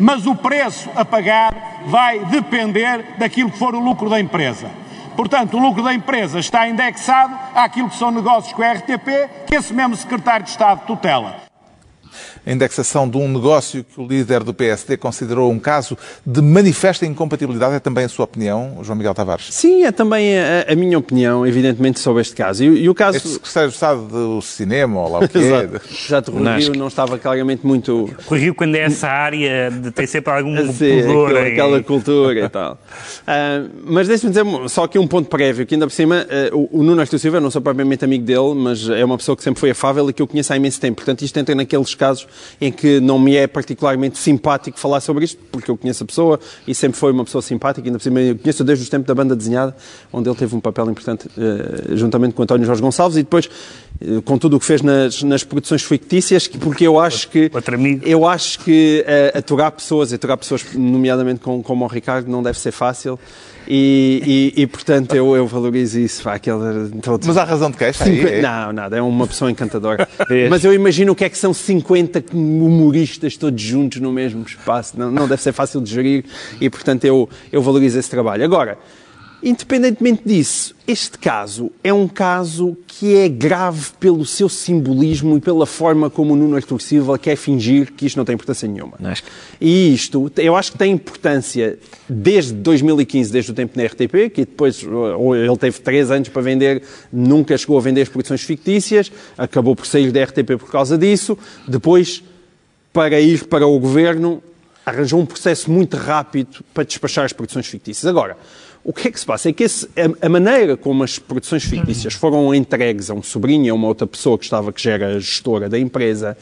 mas o preço a pagar vai depender daquilo que for o lucro da empresa. Portanto, o lucro da empresa está indexado àquilo que são negócios com a RTP, que esse mesmo secretário de Estado tutela a indexação de um negócio que o líder do PSD considerou um caso de manifesta incompatibilidade. É também a sua opinião, João Miguel Tavares? Sim, é também a, a minha opinião, evidentemente, sobre este caso. E, e o caso... Este secretário de Estado do Cinema, ou lá o quê? Exato. o Rio não estava claramente muito... O Rio, quando é essa área, de, tem sempre algum Sim, pudor. Aquela, aquela cultura e tal. Uh, mas deixe-me dizer só aqui um ponto prévio, que ainda por cima, uh, o, o Nuno Artur Silva, eu não sou propriamente amigo dele, mas é uma pessoa que sempre foi afável e que eu conheço há imenso tempo. Portanto, isto entra naqueles casos em que não me é particularmente simpático falar sobre isto, porque eu conheço a pessoa e sempre foi uma pessoa simpática, ainda por cima eu conheço desde os tempos da banda desenhada, onde ele teve um papel importante uh, juntamente com António Jorge Gonçalves e depois uh, com tudo o que fez nas, nas produções fictícias, porque eu acho que eu acho que uh, aturar pessoas, aturar pessoas nomeadamente como, como o Ricardo não deve ser fácil. E, e, e, portanto eu, eu valorizo isso. Pá, aquele, Mas há razão de queixa aí? É? Não, nada, é uma pessoa encantadora. Mas eu imagino o que é que são 50 humoristas todos juntos no mesmo espaço. Não, não deve ser fácil de gerir e, portanto, eu, eu valorizo esse trabalho. Agora, Independentemente disso, este caso é um caso que é grave pelo seu simbolismo e pela forma como o Nuno Artur Silva quer fingir que isto não tem importância nenhuma. E isto, eu acho que tem importância desde 2015, desde o tempo da RTP, que depois ele teve três anos para vender, nunca chegou a vender as produções fictícias, acabou por sair da RTP por causa disso. Depois, para ir para o governo, arranjou um processo muito rápido para despachar as produções fictícias. Agora, o que é que se passa? É que esse, a, a, maneira como as produções fictícias foram entregues a um sobrinho, a uma outra pessoa que estava, que já era gestora da empresa,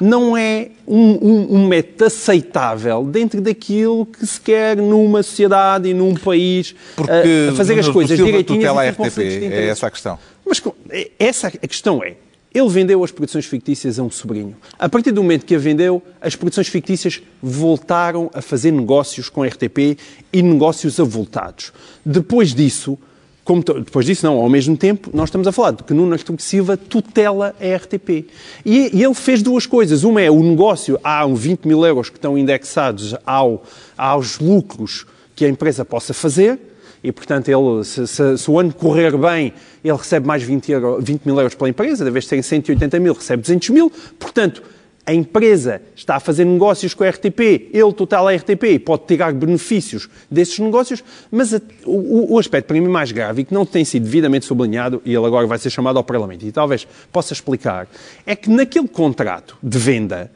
não é um, um, um, método aceitável dentro daquilo que se quer numa sociedade e num país Porque a, a fazer as coisas direitinhas. a RTP, é essa a questão. Mas é, essa a questão é, ele vendeu as produções fictícias a um sobrinho. A partir do momento que a vendeu, as produções fictícias voltaram a fazer negócios com a RTP e negócios avultados. Depois disso, como depois disso não, ao mesmo tempo, nós estamos a falar de que Nuno Artur Silva tutela a RTP. E, e, ele fez duas coisas. Uma é o negócio, há 20 mil euros que estão indexados ao, aos lucros que a empresa possa fazer, e, portanto, ele, se, se, se, o ano correr bem, ele recebe mais 20, euro, 20 mil euros pela empresa, de vez de serem 180 mil, recebe 200 mil. Portanto, a empresa está a fazer negócios com a RTP, ele total a RTP e pode tirar benefícios desses negócios, mas a, o, o, aspecto para mim mais grave e que não tem sido devidamente sublinhado, e ele agora vai ser chamado ao Parlamento e talvez possa explicar, é que naquele contrato de venda,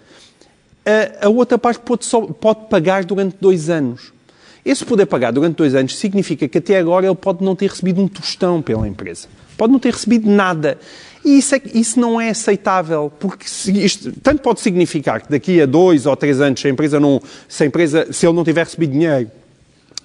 a, a outra parte pode, só, pode pagar durante dois anos. Esse poder pagar durante dois anos significa que até agora ele pode não ter recebido um tostão pela empresa. Pode não ter recebido nada. E isso, é, isso não é aceitável, porque isto tanto pode significar que daqui a dois ou três anos, se a empresa não, se, a empresa, se ele não tiver recebido dinheiro,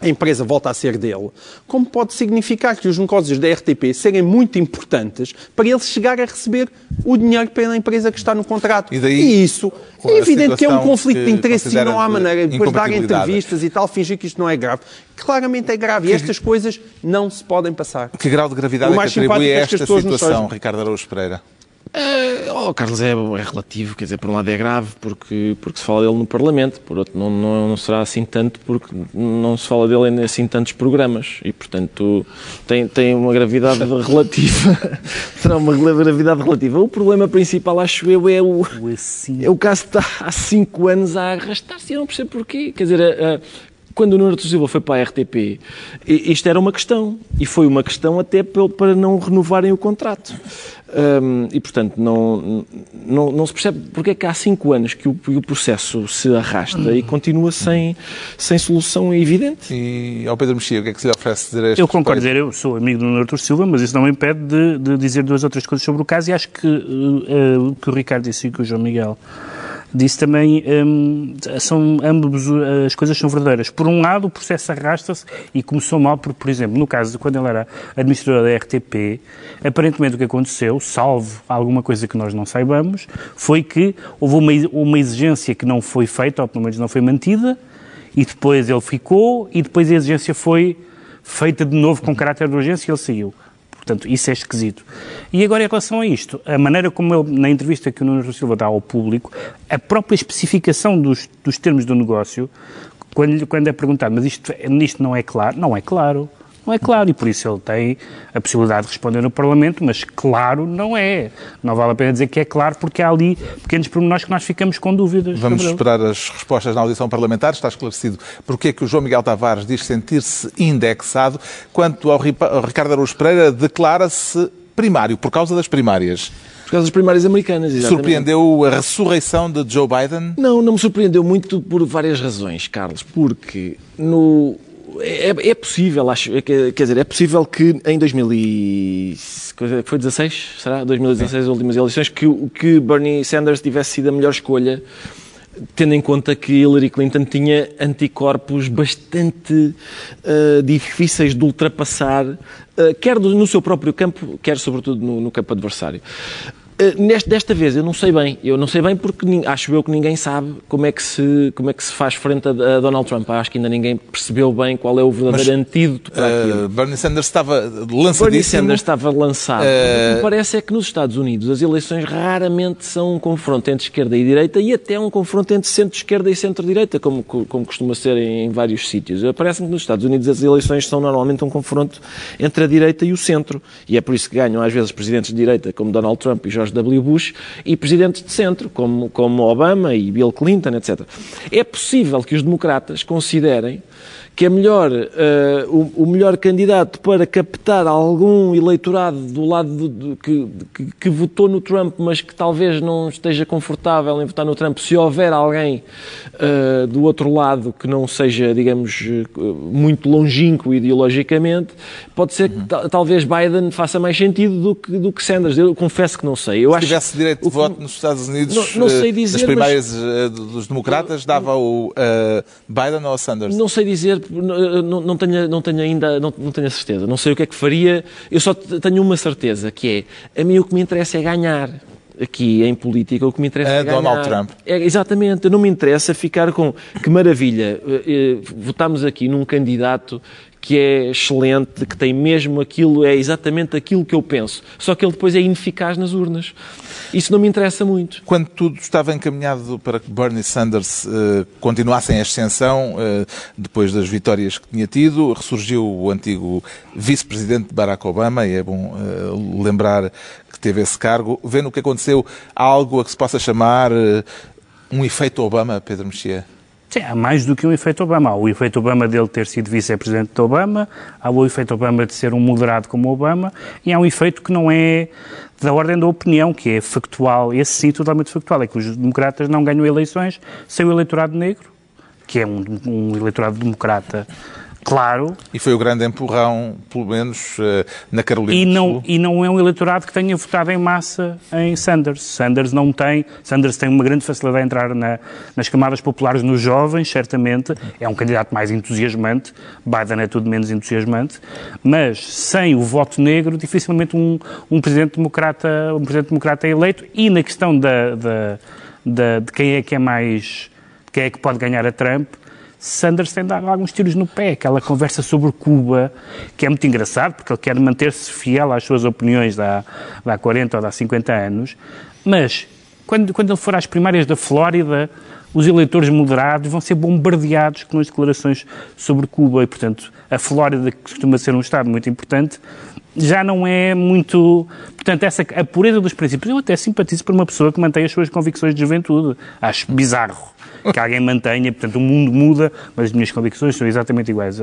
a empresa volta a ser dele, como pode significar que os negócios da RTP serem muito importantes para ele chegar a receber o dinheiro pela empresa que está no contrato. E, daí, e isso é evidente que é um conflito de interesse e não há maneira de depois dar entrevistas e tal, fingir que isto não é grave. Claramente é grave e estas coisas não se podem passar. Que grau de gravidade é que atribui a é esta situação, Ricardo Araújo Pereira? Uh, oh, Carlos, é, é, relativo, quer dizer, por um lado é grave porque, porque se fala dele no Parlamento, por outro não, não, não será assim tanto porque não se fala dele em assim tantos programas e, portanto, tem, tem uma gravidade relativa. será uma gravidade relativa. O problema principal, acho eu, é o, é o caso que está há cinco anos a arrastar-se. Eu não percebo porquê. Quer dizer, a, a, quando o Nuno Silva foi para a RTP, isto era uma questão. E foi uma questão até para não renovarem o contrato. Um, e, portanto, não, não, não, se percebe porque é que há cinco anos que o, o processo se arrasta e continua sem, sem solução evidente. E ao Pedro Mexia, o que é que se lhe oferece dizer a este Eu concordo dizer, eu sou amigo do Nuno Artur Silva, mas isso não me impede de, de, dizer duas ou três coisas sobre o caso e acho que uh, uh, que o Ricardo disse e que o João Miguel disse também um, são ambas as coisas são verdadeiras. Por um lado, o processo arrasta-se e começou mal, porque, por exemplo, no caso de quando ele era administrador da RTP, aparentemente o que aconteceu, salvo alguma coisa que nós não saibamos, foi que houve uma, uma exigência que não foi feita, ou pelo menos não foi mantida, e depois ele ficou, e depois a exigência foi feita de novo com caráter de urgência e ele saiu. Portanto, isso é esquisito. E agora, em relação a isto, a maneira como ele, na entrevista que o Nuno Silva dá ao público, a própria especificação dos, dos termos do negócio, quando, quando é perguntado, mas isto, isto não é claro? Não é claro. Não é claro, e por isso ele tem a possibilidade de responder no Parlamento, mas claro não é. Não vale a pena dizer que é claro, porque há ali pequenos pormenores que nós ficamos com dúvidas. Vamos esperar as respostas na audição parlamentar. Está esclarecido porque é que o João Miguel Tavares diz sentir-se indexado. Quanto ao Ricardo Araújo Pereira, declara-se primário, por causa das primárias. Por causa das primárias americanas, exatamente. Surpreendeu a ressurreição de Joe Biden? Não, não me surpreendeu muito por várias razões, Carlos. Porque no, é, é, possível, acho, é quer dizer, é possível que em 2016, será? 2016, as últimas eleições, que, que Bernie Sanders tivesse sido a melhor escolha, tendo em conta que Hillary Clinton tinha anticorpos bastante uh, difíceis de ultrapassar, uh, quer no seu próprio campo, quer sobretudo no, no campo adversário. Eh, neste, desta vez eu não sei bem, eu não sei bem porque acho eu que ninguém sabe como é que se, como é que se faz frente a, a Donald Trump. Acho que ainda ninguém percebeu bem qual é o verdadeiro Mas, antídoto para uh, aquilo. Bernie Sanders estava lançadíssimo. Bernie Sanders estava lançado. Uh... O que me parece é que nos Estados Unidos as eleições raramente são um confronto entre esquerda e direita e até um confronto entre centro-esquerda e centro-direita, como, como costuma ser em, em vários sítios. Parece-me que nos Estados Unidos as eleições são normalmente um confronto entre a direita e o centro. E é por isso que ganham às vezes presidentes de direita como Donald Trump e George George W. Bush e presidentes de centro, como, como Obama e Bill Clinton, etc. É possível que os democratas considerem que é melhor, uh, o, o, melhor candidato para captar algum eleitorado do lado do, do, que, que, que, votou no Trump, mas que talvez não esteja confortável em votar no Trump, se houver alguém uh, do outro lado que não seja, digamos, uh, muito longínquo ideologicamente, pode ser uhum. que talvez Biden faça mais sentido do que, do que Sanders. Eu confesso que não sei. Eu se acho tivesse direito de voto nos Estados Unidos não, não dizer, nas primárias mas... dos democratas, dava o Biden ou Sanders? Não sei dizer não, não, tenho, não tenho ainda não, não tenho a certeza. Não sei o que é que faria. Eu só tenho uma certeza, que é a mim o que me interessa é ganhar. Aqui em política, o que me interessa é, é ganhar. Donald Trump. É, exatamente. Não me interessa ficar com que maravilha. Eh, eh, votámos aqui num candidato que é excelente, que tem mesmo aquilo, é exatamente aquilo que eu penso. Só que ele depois é ineficaz nas urnas. Isso não me interessa muito. Quando tudo estava encaminhado para que Bernie Sanders uh, continuasse em ascensão, uh, depois das vitórias que tinha tido, ressurgiu o antigo vice-presidente Barack Obama, e é bom uh, lembrar que teve esse cargo. Vendo o que aconteceu, há algo a que se possa chamar um efeito Obama, Pedro Mexia? Sim, há mais do que um efeito Obama. Há o efeito Obama dele ter sido vice-presidente de Obama, há o efeito Obama de ser um moderado como Obama, e há um efeito que não é da ordem da opinião, que é factual, esse sim totalmente factual, é que os democratas não ganham eleições sem o eleitorado negro, que é um, um eleitorado democrata claro. E foi o grande empurrão, pelo menos, eh, na Carolina e do não, Sul. E não é um eleitorado que tenha votado em massa em Sanders. Sanders não tem. Sanders tem uma grande facilidade a entrar na, nas camadas populares nos jovens, certamente. É um candidato mais entusiasmante. Biden é tudo menos entusiasmante. Mas sem o voto negro, dificilmente um, um presidente democrata um presidente democrata é eleito. E na questão da, da, da, de quem é que é mais. quem é que pode ganhar a Trump. Sanders tem dado alguns tiros no pé. Aquela conversa sobre Cuba, que é muito engraçado, porque ele quer manter-se fiel às suas opiniões de há, de há 40 ou de há 50 anos, mas quando, quando ele for às primárias da Flórida, os eleitores moderados vão ser bombardeados com as declarações sobre Cuba e, portanto, a Flórida, que costuma ser um Estado muito importante, já não é muito. Portanto, essa, a pureza dos princípios. Eu até simpatizo por uma pessoa que mantém as suas convicções de juventude. Acho bizarro que alguém mantenha. Portanto, o mundo muda, mas as minhas convicções são exatamente iguais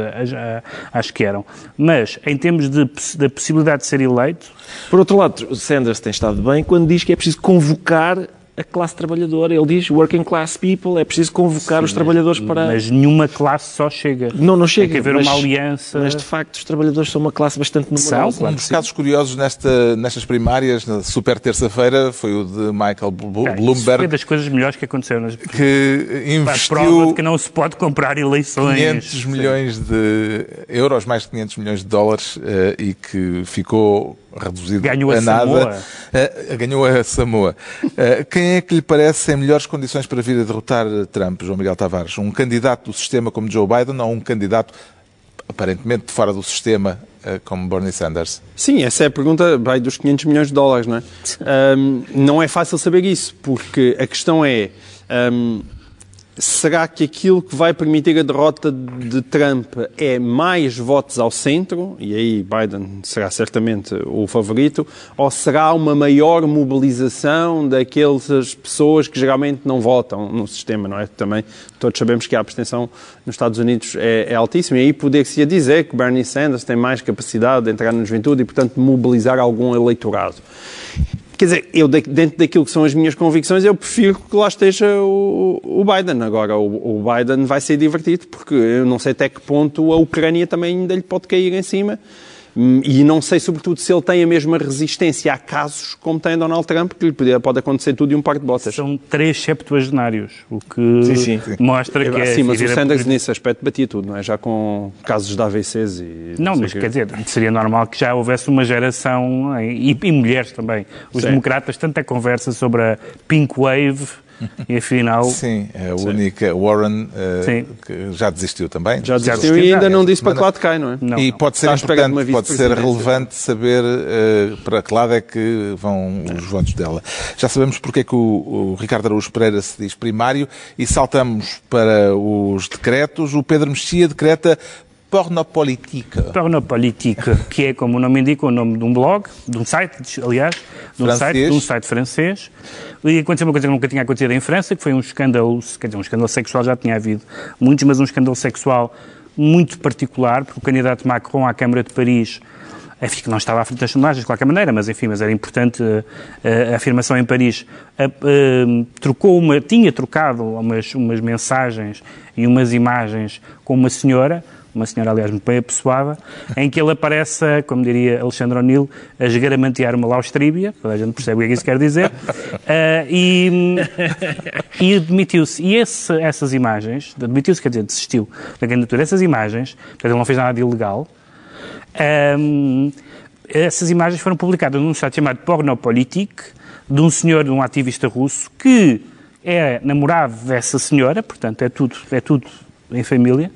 às que eram. Mas, em termos de, da possibilidade de ser eleito. Por outro lado, Sanders tem estado bem quando diz que é preciso convocar a classe trabalhadora. Ele diz working class people, é preciso convocar Sim, os trabalhadores para. Mas nenhuma classe só chega. Não, não chega. Tem que haver mas, uma aliança. Mas de facto os trabalhadores são uma classe bastante numerosa. São, um dos casos curiosos nesta, nestas primárias, na super terça-feira, foi o de Michael Bloomberg. foi das coisas melhores que aconteceram nas Que investiu. A prova de que não se pode comprar eleições. 500 milhões de euros, mais de 500 milhões de dólares, eh, e que ficou reduzido ganhou a, a nada. Samoa. Uh, ganhou a Samoa. Uh, quem é que lhe parece em melhores condições para vir a derrotar Trump, João Miguel Tavares? Um candidato do sistema como Joe Biden ou um candidato aparentemente fora do sistema uh, como Bernie Sanders? Sim, essa é a pergunta vai dos 500 milhões de dólares, não é? Um, não é fácil saber isso, porque a questão é... Um, será que aquilo que vai permitir a derrota de Trump é mais votos ao centro, e aí Biden será certamente o favorito, ou será uma maior mobilização daquelas pessoas que geralmente não votam no sistema, não é? Também todos sabemos que a abstenção nos Estados Unidos é, é altíssima, e aí poder-se dizer que Bernie Sanders tem mais capacidade de entrar na juventude e, portanto, mobilizar algum eleitorado. Quer dizer, eu, dentro daquilo que são as minhas convicções, eu prefiro que lá esteja o, o Biden. Agora, o, o, Biden vai ser divertido, porque eu não sei até que ponto a Ucrânia também ainda lhe pode cair em cima. Hum, e não sei, sobretudo, se ele tem a mesma resistência a casos como tem Donald Trump, que lhe pode, acontecer tudo de um par de botas. São três septuagenários, o que sim, sim, sim. mostra que é... Sim, mas o Sanders nesse aspecto batia tudo, não é? Já com casos de AVCs e... Não, não mas que... quer dizer, seria normal que já houvesse uma geração, e, e mulheres também. Os democratas, tanta conversa sobre a Pink Wave e afinal. Sim, é a única. Warren uh, que já desistiu também. Já desistiu e ainda não disse para que lado cai, não é? Não, e pode ser importante, pode ser relevante saber uh, para que lado é que vão os votos dela. Já sabemos porque é que o, o Ricardo Araújo Pereira se diz primário e saltamos para os decretos. O Pedro Mexia decreta Pornopolitique. Pornopolitique, que é, como o nome indica, o nome de um blog, de um site, aliás, de um, site, de um site francês. E aconteceu uma coisa que nunca tinha acontecido em França, que foi um escândalo, quer dizer, um escândalo sexual já tinha havido muitos, mas um escândalo sexual muito particular, porque o candidato Macron à Câmara de Paris enfim, que não estava à frente das sondagens, de qualquer maneira, mas enfim, mas era importante a, eh, a afirmação em Paris. A, a, trocou uma, tinha trocado umas, umas mensagens e umas imagens com uma senhora, uma senhora, aliás, muito bem apessoada, em que ele aparece, como diria Alexandre O'Neill, a esgaramantear uma laustríbia, toda a gente percebe o que é que isso quer dizer, uh, e, e demitiu-se. E esse, essas imagens, demitiu-se, quer dizer, desistiu da candidatura, essas imagens, portanto, ele não fez nada de ilegal, um, essas imagens foram publicadas num site chamado Pornopolitik, de um senhor, de um ativista russo, que é namorado dessa senhora, portanto é tudo, é tudo em família,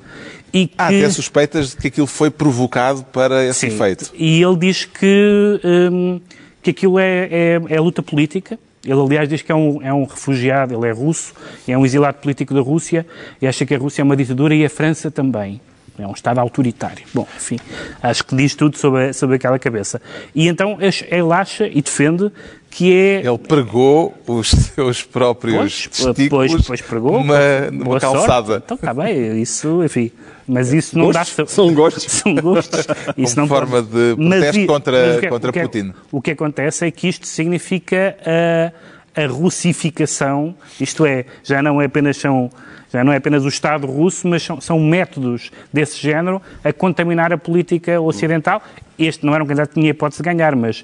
e que... Há até suspeitas de que aquilo foi provocado para esse Sim, efeito. E ele diz que, um, que aquilo é, é, é, luta política. Ele, aliás, diz que é um, é um refugiado, ele é russo, é um exilado político da Rússia e acha que a Rússia é uma ditadura e a França também. É um Estado autoritário. Bom, enfim, acho que diz tudo sobre, sobre aquela cabeça. E então ele acha e defende que é... Ele pregou os seus próprios pois, testículos pois, pois pregou, numa, numa calçada. Sorte. Então está bem, isso, enfim... Mas isso não gostos? dá... São gostos. São gostos. Isso Como não forma pode... de protesto mas, contra, mas o que, é- contra o que, é- Putin. O que acontece é que isto significa... Uh, a russificação, isto é, já não é apenas são já não é apenas o Estado russo, mas são, são, métodos desse género a contaminar a política ocidental. Este não era um candidato que tinha hipótese de ganhar, mas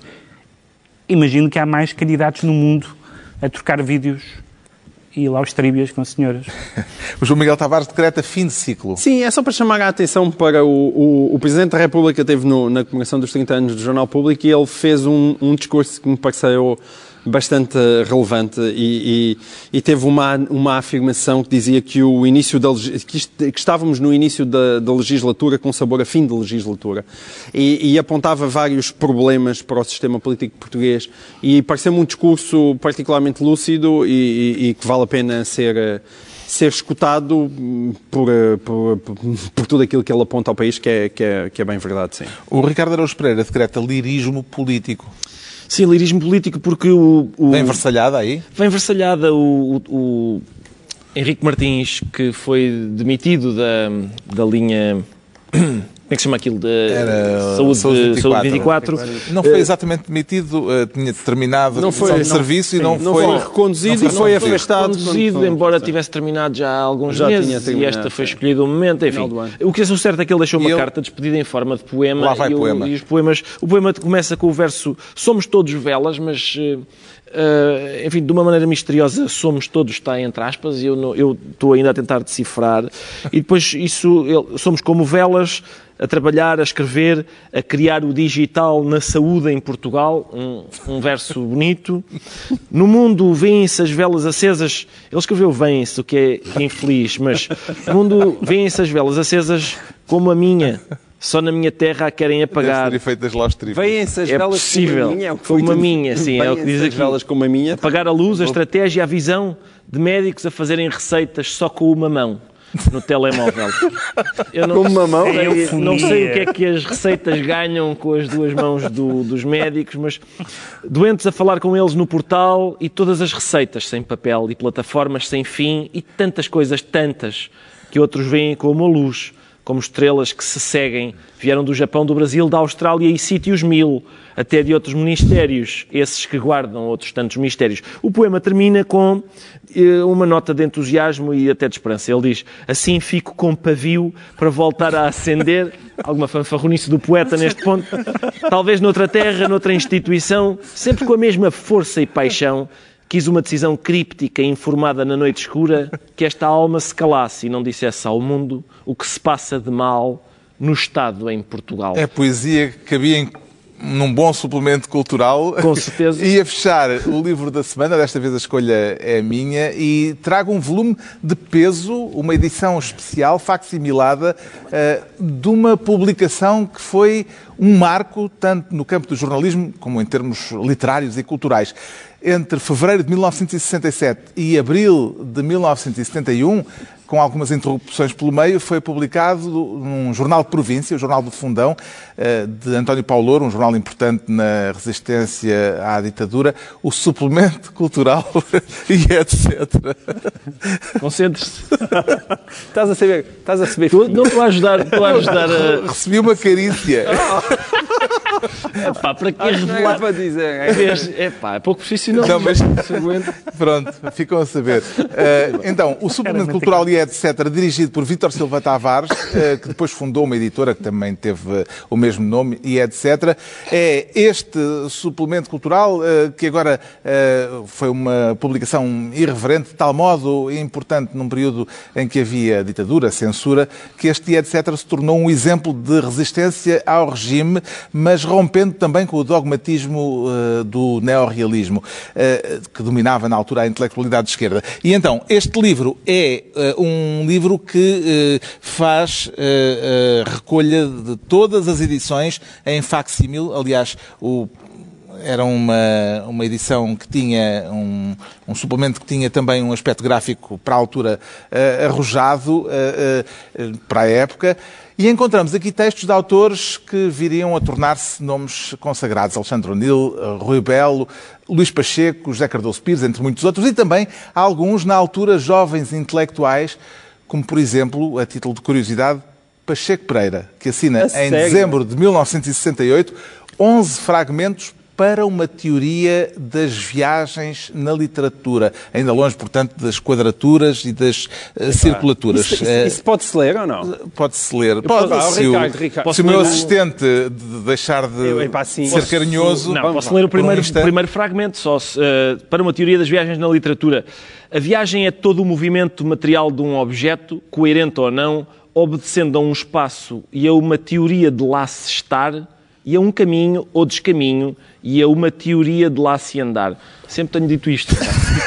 imagino que há mais candidatos no mundo a trocar vídeos e ir lá aos tríbias com as senhoras. o João Miguel Tavares decreta fim de ciclo. Sim, é só para chamar a atenção para o, o, o Presidente da República teve no, na comemoração dos 30 anos do Jornal Público e ele fez um, um discurso que me pareceu bastante relevante e, e, e, teve uma, uma afirmação que dizia que o início da que, que estávamos no início da, da, legislatura com sabor a fim de legislatura e, e apontava vários problemas para o sistema político português e pareceu-me um discurso particularmente lúcido e, que vale a pena ser ser escutado por, por, por, tudo aquilo que ele aponta ao país, que é, que é, que é bem verdade, sim. O Ricardo Araújo Pereira decreta lirismo político. Sim, lirismo político, porque o. o vem versalhada aí? Vem versalhada o, o, o Henrique Martins, que foi demitido da, da linha como é que se chama aquilo? De saúde, saúde, 24. saúde 24. Não foi exatamente demitido, uh, tinha terminado não foi, de serviço não, e não, não foi, foi reconduzido não foi, e foi afastado. Reconduzido, embora tivesse terminado já há alguns já meses e esta foi escolhida o momento. Enfim, o que é certo é que ele deixou uma ele... carta despedida em forma de poema. Lá vai e, poema. E os poemas. O poema começa com o verso Somos todos velas, mas. Uh, enfim, de uma maneira misteriosa, somos todos, está entre aspas, eu, eu estou ainda a tentar decifrar. E depois, isso, somos como velas a trabalhar, a escrever, a criar o digital na saúde em Portugal, um, um verso bonito. No mundo vêm-se as velas acesas, ele escreveu vêm-se, o que é infeliz, mas no mundo vêm-se as velas acesas como a minha, só na minha terra a querem apagar. Vêm-se as é velas possível, como a minha. É como a minha, sim, é o que diz aqui. velas como a minha. Apagar a luz, a estratégia, a visão de médicos a fazerem receitas só com uma mão no telemóvel. Eu não, com uma mão? Sei, não sei o que é que as receitas ganham com as duas mãos do, dos médicos, mas doentes a falar com eles no portal e todas as receitas sem papel e plataformas sem fim e tantas coisas, tantas, que outros veem como a luz como estrelas que se seguem, vieram do Japão, do Brasil, da Austrália e sítios mil, até de outros ministérios, esses que guardam outros tantos mistérios. O poema termina com eh, uma nota de entusiasmo e até de esperança. Ele diz: Assim fico com pavio para voltar a acender. Alguma fanfarronice do poeta neste ponto. Talvez noutra terra, noutra instituição, sempre com a mesma força e paixão Quis uma decisão críptica, informada na noite escura, que esta alma se calasse e não dissesse ao mundo o que se passa de mal no Estado em Portugal. É poesia que cabia em num bom suplemento cultural. Com certeza. E a fechar o livro da semana, desta vez a escolha é minha, e trago um volume de peso, uma edição especial, facsimilada, uh, de uma publicação que foi um marco, tanto no campo do jornalismo como em termos literários e culturais. Entre fevereiro de 1967 e abril de 1971, com algumas interrupções pelo meio, foi publicado num jornal de província, o Jornal do Fundão, eh, de António Paulo um jornal importante na resistência à ditadura, o suplemento cultural e etc. Concentre-se. estás a saber, estás a saber. Tu, não estou a ajudar, estou a ajudar a... Recebi uma carícia. Epá, para que revelar? É para dizer. É, epá, é pouco profissional. Não, mas pronto, ficam a saber. Uh, então, o suplemento cultural e etc., dirigido por Vítor Silva Tavares, uh, que depois fundou uma editora que também teve uh, o mesmo nome e etc., é este suplemento cultural que agora foi uma publicação irreverente, de tal modo importante num período em que havia ditadura, censura, que este etc. se tornou um exemplo de resistência ao regime, mas rompendo também com o dogmatismo uh, do neorrealismo, uh, que dominava na altura a intelectualidade de esquerda. E então, este livro é uh, um livro que faz recolha de todas as edições em facsímil. Aliás, o era uma, uma edição que tinha um, um, suplemento que tinha também um aspecto gráfico para a altura uh, arrojado uh, uh, para a época. E encontramos aqui textos de autores que viriam a tornar-se nomes consagrados. Alexandre O'Neill, Rui Belo, Luís Pacheco, José Cardoso Pires, entre muitos outros, e também alguns, na altura, jovens intelectuais, como, por exemplo, a título de curiosidade, Pacheco Pereira, que assina em dezembro de 1968 11 fragmentos para uma teoria das viagens na literatura. Ainda longe, portanto, das quadraturas e das uh, circulaturas. Isso, isso, isso pode-se ler ou não? Pode-se ler. Pode, posso- se, Ricardo, o, Ricardo. se o meu assistente de deixar de Eu, epá, ser Posso- carinhoso... Não, posso ler o Por um primeiro, instante. primeiro fragmento só. se, eh, para uma teoria das viagens na literatura. A viagem é todo o movimento material de um objeto, coerente ou não, obedecendo a um espaço e a uma teoria de lá se estar, e a um caminho ou descaminho, e a uma teoria de lá se andar. Sempre tenho dito isto.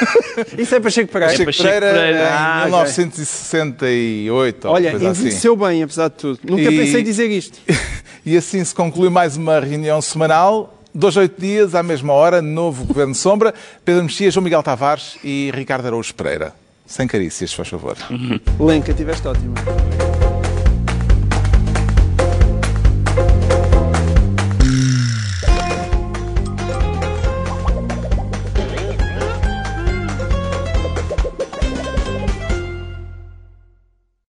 Isso é para Checo Pereira. Chico Pacheco Pereira, Pereira. Ah, em 1968, ou Olha, assim. envelheceu bem, apesar de tudo. Nunca E- pensei dizer isto. E assim se conclui mais uma reunião semanal. Dois, oito dias, à mesma hora, novo Governo Sombra. Pedro Mexia, João Miguel Tavares e Ricardo Araújo Pereira. Sem carícias, se faz favor. Lenca, tiveste ótimo.